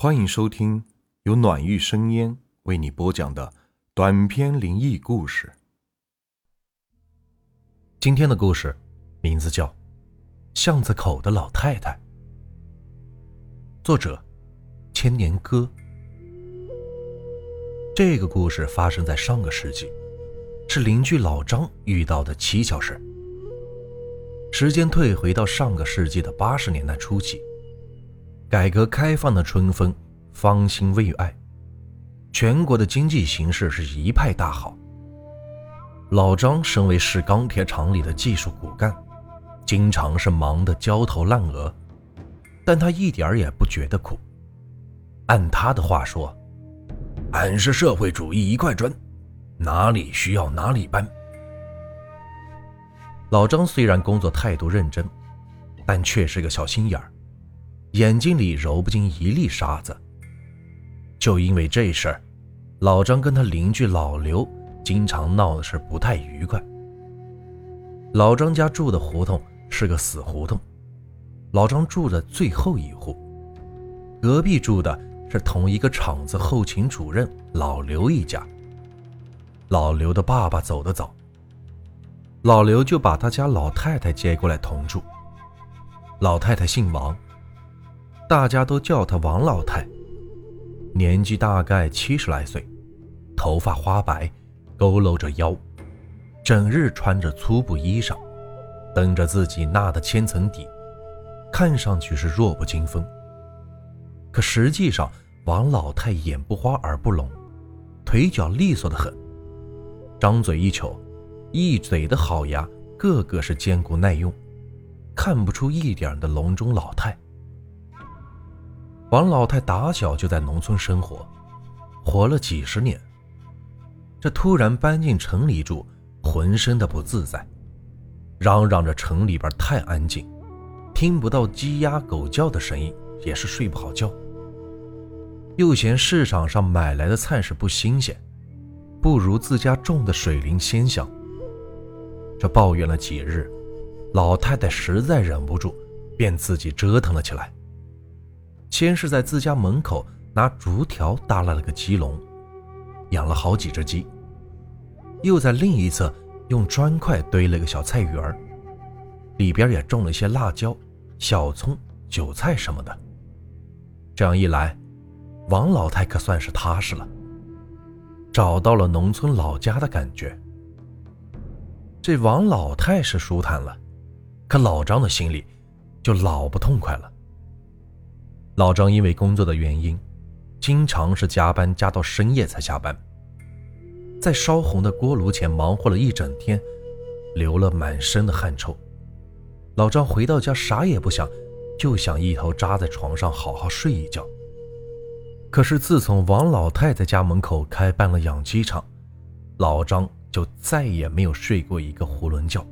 欢迎收听由暖玉生烟为你播讲的短篇灵异故事。今天的故事名字叫《巷子口的老太太》，作者千年歌。这个故事发生在上个世纪，是邻居老张遇到的蹊跷事。时间退回到上个世纪的八十年代初期。改革开放的春风方兴未艾，全国的经济形势是一派大好。老张身为市钢铁厂里的技术骨干，经常是忙得焦头烂额，但他一点儿也不觉得苦。按他的话说：“俺是社会主义一块砖，哪里需要哪里搬。”老张虽然工作态度认真，但却是个小心眼儿。眼睛里揉不进一粒沙子。就因为这事儿，老张跟他邻居老刘经常闹的是不太愉快。老张家住的胡同是个死胡同，老张住的最后一户，隔壁住的是同一个厂子后勤主任老刘一家。老刘的爸爸走得早，老刘就把他家老太太接过来同住。老太太姓王。大家都叫她王老太，年纪大概七十来岁，头发花白，佝偻着腰，整日穿着粗布衣裳，蹬着自己纳的千层底，看上去是弱不禁风。可实际上，王老太眼不花耳不聋，腿脚利索的很，张嘴一瞅，一嘴的好牙，个个是坚固耐用，看不出一点的笼中老太。王老太打小就在农村生活，活了几十年。这突然搬进城里住，浑身的不自在，嚷嚷着城里边太安静，听不到鸡鸭狗叫的声音，也是睡不好觉。又嫌市场上买来的菜是不新鲜，不如自家种的水灵鲜香。这抱怨了几日，老太太实在忍不住，便自己折腾了起来。先是在自家门口拿竹条搭了了个鸡笼，养了好几只鸡。又在另一侧用砖块堆了个小菜园儿，里边也种了些辣椒、小葱、韭菜什么的。这样一来，王老太可算是踏实了，找到了农村老家的感觉。这王老太是舒坦了，可老张的心里就老不痛快了。老张因为工作的原因，经常是加班加到深夜才下班，在烧红的锅炉前忙活了一整天，流了满身的汗臭。老张回到家啥也不想，就想一头扎在床上好好睡一觉。可是自从王老太太家门口开办了养鸡场，老张就再也没有睡过一个囫囵觉。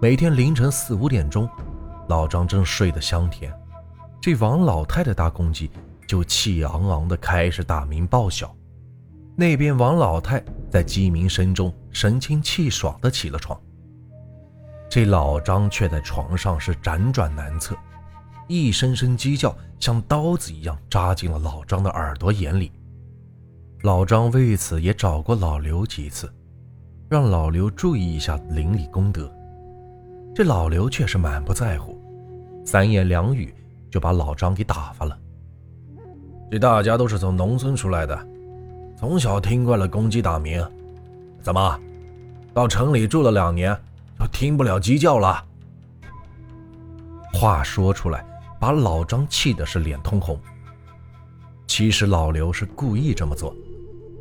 每天凌晨四五点钟，老张正睡得香甜。这王老太太大公鸡就气昂昂地开始大鸣报晓，那边王老太在鸡鸣声中神清气爽地起了床。这老张却在床上是辗转难测，一声声鸡叫像刀子一样扎进了老张的耳朵眼里。老张为此也找过老刘几次，让老刘注意一下邻里功德。这老刘却是满不在乎，三言两语。就把老张给打发了。这大家都是从农村出来的，从小听惯了公鸡打鸣，怎么到城里住了两年，就听不了鸡叫了？话说出来，把老张气的是脸通红。其实老刘是故意这么做，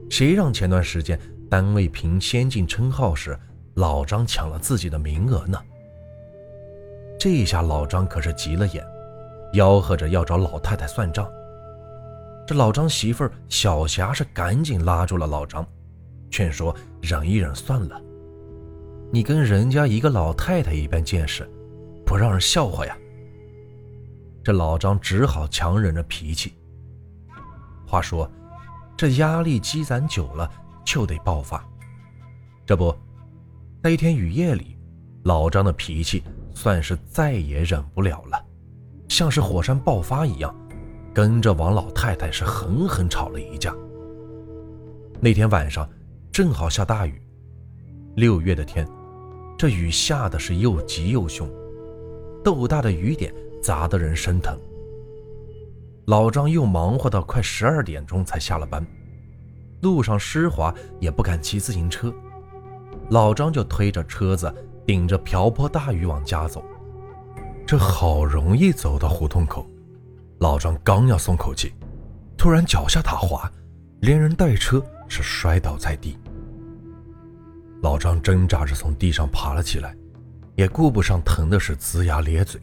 谁让前段时间单位评先进称号时，老张抢了自己的名额呢？这下老张可是急了眼。吆喝着要找老太太算账，这老张媳妇儿小霞是赶紧拉住了老张，劝说忍一忍算了。你跟人家一个老太太一般见识，不让人笑话呀。这老张只好强忍着脾气。话说，这压力积攒久了就得爆发。这不，在一天雨夜里，老张的脾气算是再也忍不了了。像是火山爆发一样，跟着王老太太是狠狠吵了一架。那天晚上正好下大雨，六月的天，这雨下的是又急又凶，豆大的雨点砸得人生疼。老张又忙活到快十二点钟才下了班，路上湿滑也不敢骑自行车，老张就推着车子顶着瓢泼大雨往家走。这好容易走到胡同口，老张刚要松口气，突然脚下打滑，连人带车是摔倒在地。老张挣扎着从地上爬了起来，也顾不上疼的是龇牙咧嘴。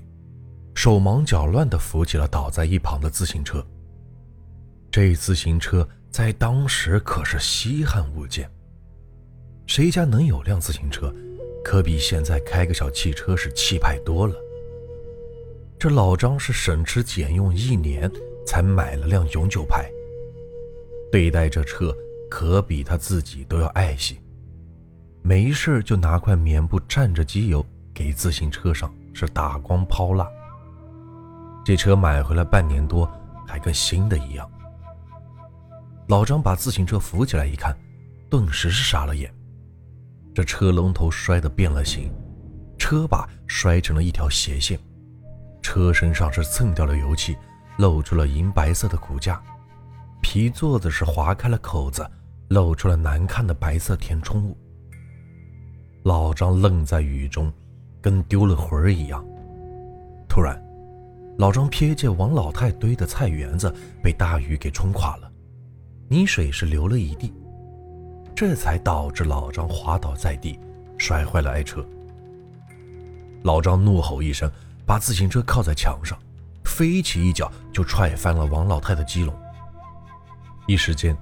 手忙脚乱地扶起了倒在一旁的自行车。这自行车在当时可是稀罕物件，谁家能有辆自行车，可比现在开个小汽车是气派多了。这老张是省吃俭用一年才买了辆永久牌，对待这车可比他自己都要爱惜。没事就拿块棉布蘸着机油给自行车上是打光抛蜡。这车买回来半年多，还跟新的一样。老张把自行车扶起来一看，顿时是傻了眼。这车龙头摔得变了形，车把摔成了一条斜线，车身上是蹭掉了油漆，露出了银白色的骨架，皮座子是划开了口子，露出了难看的白色填充物。老张愣在雨中，跟丢了魂儿一样。突然。老张瞥见王老太堆的菜园子被大雨给冲垮了，泥水是流了一地，这才导致老张滑倒在地，摔坏了爱车。老张怒吼一声，把自行车靠在墙上，飞起一脚就踹翻了王老太的鸡笼。一时间，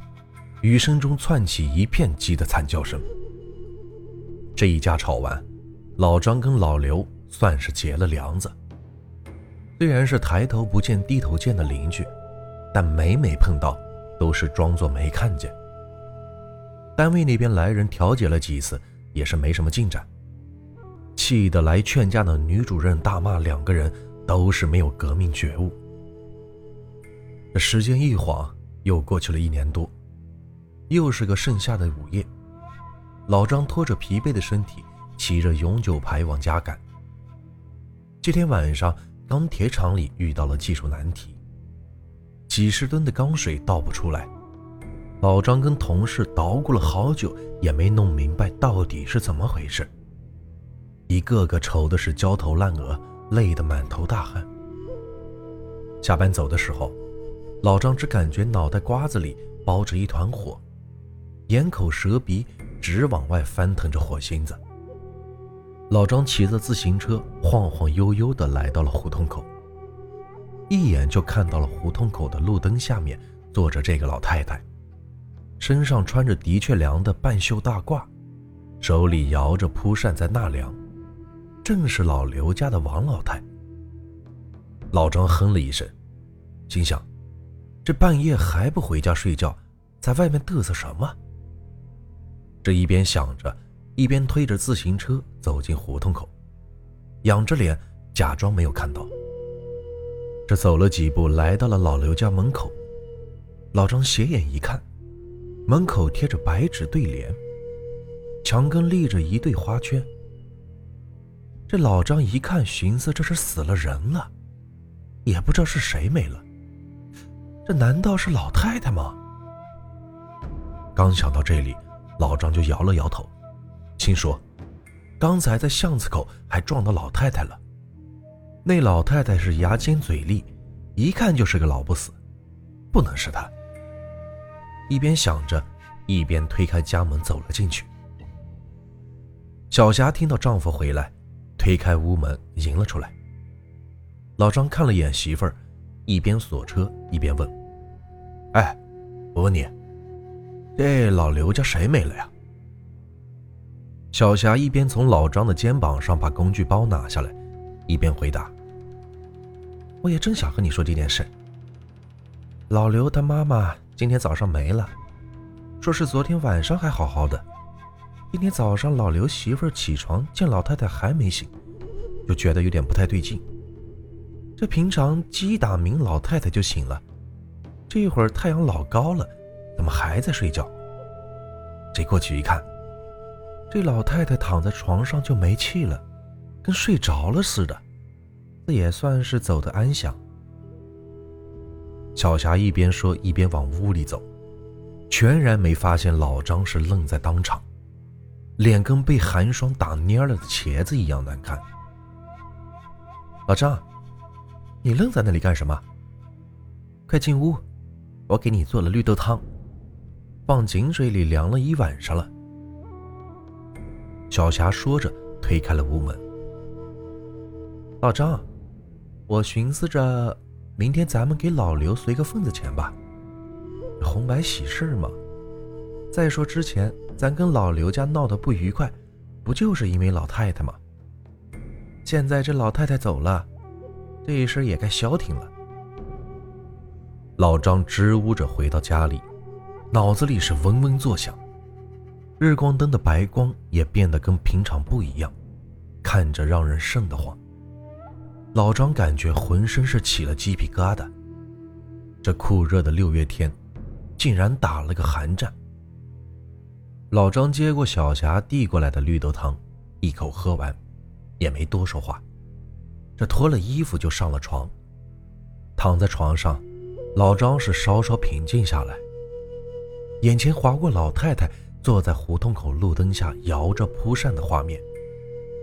雨声中窜起一片鸡的惨叫声。这一架吵完，老张跟老刘算是结了梁子。虽然是抬头不见低头见的邻居，但每每碰到，都是装作没看见。单位那边来人调解了几次，也是没什么进展。气得来劝架的女主任大骂两个人都是没有革命觉悟。时间一晃又过去了一年多，又是个盛夏的午夜，老张拖着疲惫的身体，骑着永久牌往家赶。这天晚上。钢铁厂里遇到了技术难题，几十吨的钢水倒不出来。老张跟同事捣鼓了好久，也没弄明白到底是怎么回事。一个个愁的是焦头烂额，累得满头大汗。下班走的时候，老张只感觉脑袋瓜子里包着一团火，眼口舌鼻直往外翻腾着火星子。老张骑着自行车晃晃悠悠地来到了胡同口，一眼就看到了胡同口的路灯下面坐着这个老太太，身上穿着的确凉的半袖大褂，手里摇着蒲扇在纳凉，正是老刘家的王老太。老张哼了一声，心想：这半夜还不回家睡觉，在外面嘚瑟什么？这一边想着。一边推着自行车走进胡同口，仰着脸假装没有看到。这走了几步，来到了老刘家门口。老张斜眼一看，门口贴着白纸对联，墙根立着一对花圈。这老张一看，寻思这是死了人了，也不知道是谁没了。这难道是老太太吗？刚想到这里，老张就摇了摇头。心说：“刚才在巷子口还撞到老太太了。那老太太是牙尖嘴利，一看就是个老不死，不能是她。”一边想着，一边推开家门走了进去。小霞听到丈夫回来，推开屋门迎了出来。老张看了眼媳妇儿，一边锁车一边问：“哎，我问你，这老刘家谁没了呀？”小霞一边从老张的肩膀上把工具包拿下来，一边回答：“我也正想和你说这件事。老刘他妈妈今天早上没了，说是昨天晚上还好好的，今天早上老刘媳妇儿起床见老太太还没醒，就觉得有点不太对劲。这平常鸡打鸣老太太就醒了，这会儿太阳老高了，怎么还在睡觉？这过去一看，这老太太躺在床上就没气了，跟睡着了似的。这也算是走得安详。小霞一边说一边往屋里走，全然没发现老张是愣在当场，脸跟被寒霜打蔫了的茄子一样难看。老张，你愣在那里干什么？快进屋，我给你做了绿豆汤，放井水里凉了一晚上了。小霞说着推开了屋门。老张，我寻思着。明天咱们给老刘随个份子钱吧，红白喜事嘛。再说之前咱跟老刘家闹得不愉快，不就是因为老太太吗？现在这老太太走了，这一事也该消停了。老张支吾着回到家里，脑子里是嗡嗡作响，日光灯的白光也变得跟平常不一样，看着让人瘆得慌。老张感觉浑身是起了鸡皮疙瘩。这酷热的六月天，竟然打了个寒战。老张接过小霞递过来的绿豆汤，一口喝完，也没多说话，这脱了衣服就上了床。躺在床上，老张是稍稍平静下来，眼前划过老太太坐在胡同口路灯下摇着蒲扇的画面，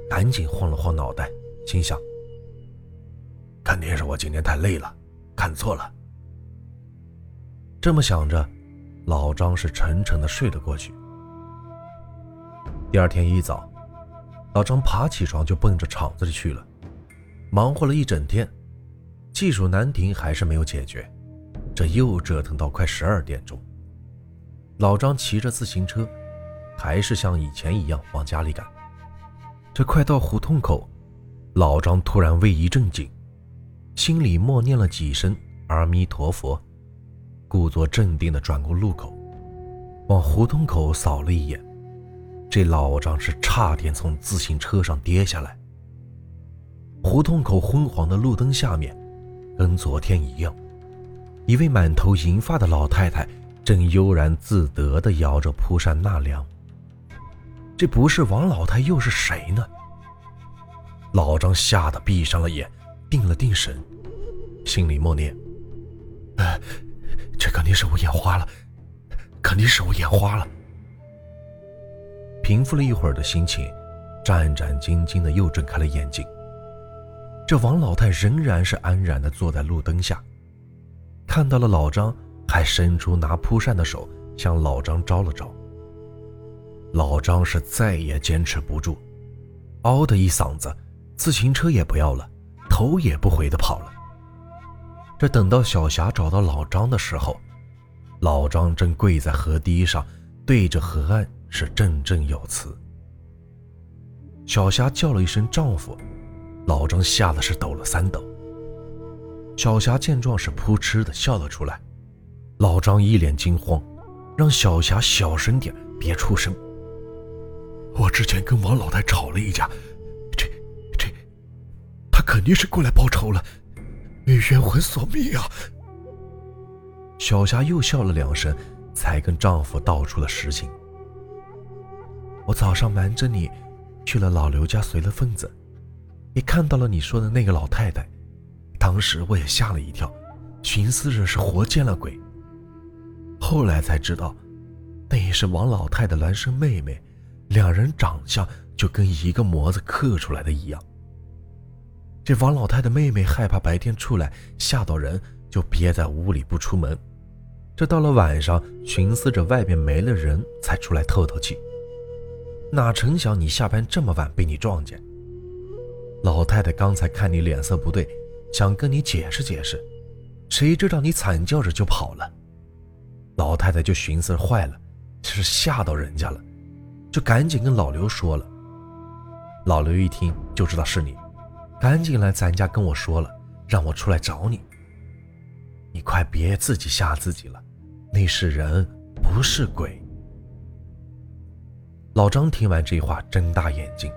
赶紧晃了晃脑袋，心想。肯定是我今天太累了，看错了。这么想着，老张是沉沉的睡了过去。第二天一早，老张爬起床就奔着厂子里去了，忙活了一整天，技术难题还是没有解决，这又折腾到快十二点钟。老张骑着自行车，还是像以前一样往家里赶。这快到胡同口，老张突然胃一震惊。心里默念了几声阿弥陀佛，故作镇定地转过路口，往胡同口扫了一眼，这老张是差点从自行车上跌下来。胡同口昏黄的路灯下面，跟昨天一样，一位满头银发的老太太正悠然自得地摇着蒲扇纳凉。这不是王老太又是谁呢？老张吓得闭上了眼。定了定神，心里默念：“哎，这肯定是我眼花了，肯定是我眼花了。”平复了一会儿的心情，战战兢兢的又睁开了眼睛。这王老太仍然是安然的坐在路灯下，看到了老张，还伸出拿蒲扇的手向老张招了招。老张是再也坚持不住，嗷的一嗓子，自行车也不要了。头也不回的跑了。这等到小霞找到老张的时候，老张正跪在河堤上，对着河岸是振振有词。小霞叫了一声“丈夫”，老张吓得是抖了三抖。小霞见状是扑哧的笑了出来，老张一脸惊慌，让小霞小声点，别出声。我之前跟王老太吵了一架。这，这，她肯定是过来报仇了，冤魂索命啊！小霞又笑了两声，才跟丈夫道出了实情。我早上瞒着你去了老刘家随了份子，也看到了你说的那个老太太，当时我也吓了一跳，寻思着是活见了鬼。后来才知道，那也是王老太的孪生妹妹，两人长相就跟一个模子刻出来的一样。这王老太的妹妹害怕白天出来吓到人，就憋在屋里不出门。这到了晚上，寻思着外边没了人，才出来透透气。哪成想你下班这么晚被你撞见。老太太刚才看你脸色不对，想跟你解释解释，谁知道你惨叫着就跑了。老太太就寻思坏了，是吓到人家了，就赶紧跟老刘说了。老刘一听就知道是你。赶紧来咱家跟我说了，让我出来找你。你快别自己吓自己了，那是人，不是鬼。老张听完这话，睁大眼睛，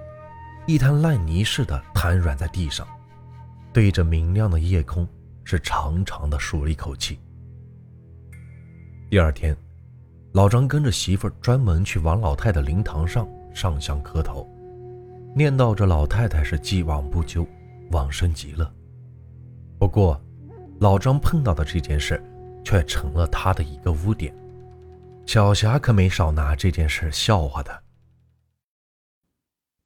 一滩烂泥似的瘫软在地上，对着明亮的夜空，是长长的舒了一口气。第二天，老张跟着媳妇儿专门去王老太的灵堂上上香磕头，念叨着老太太是既往不咎，往生极乐。不过，老张碰到的这件事，却成了他的一个污点。小霞可没少拿这件事笑话他。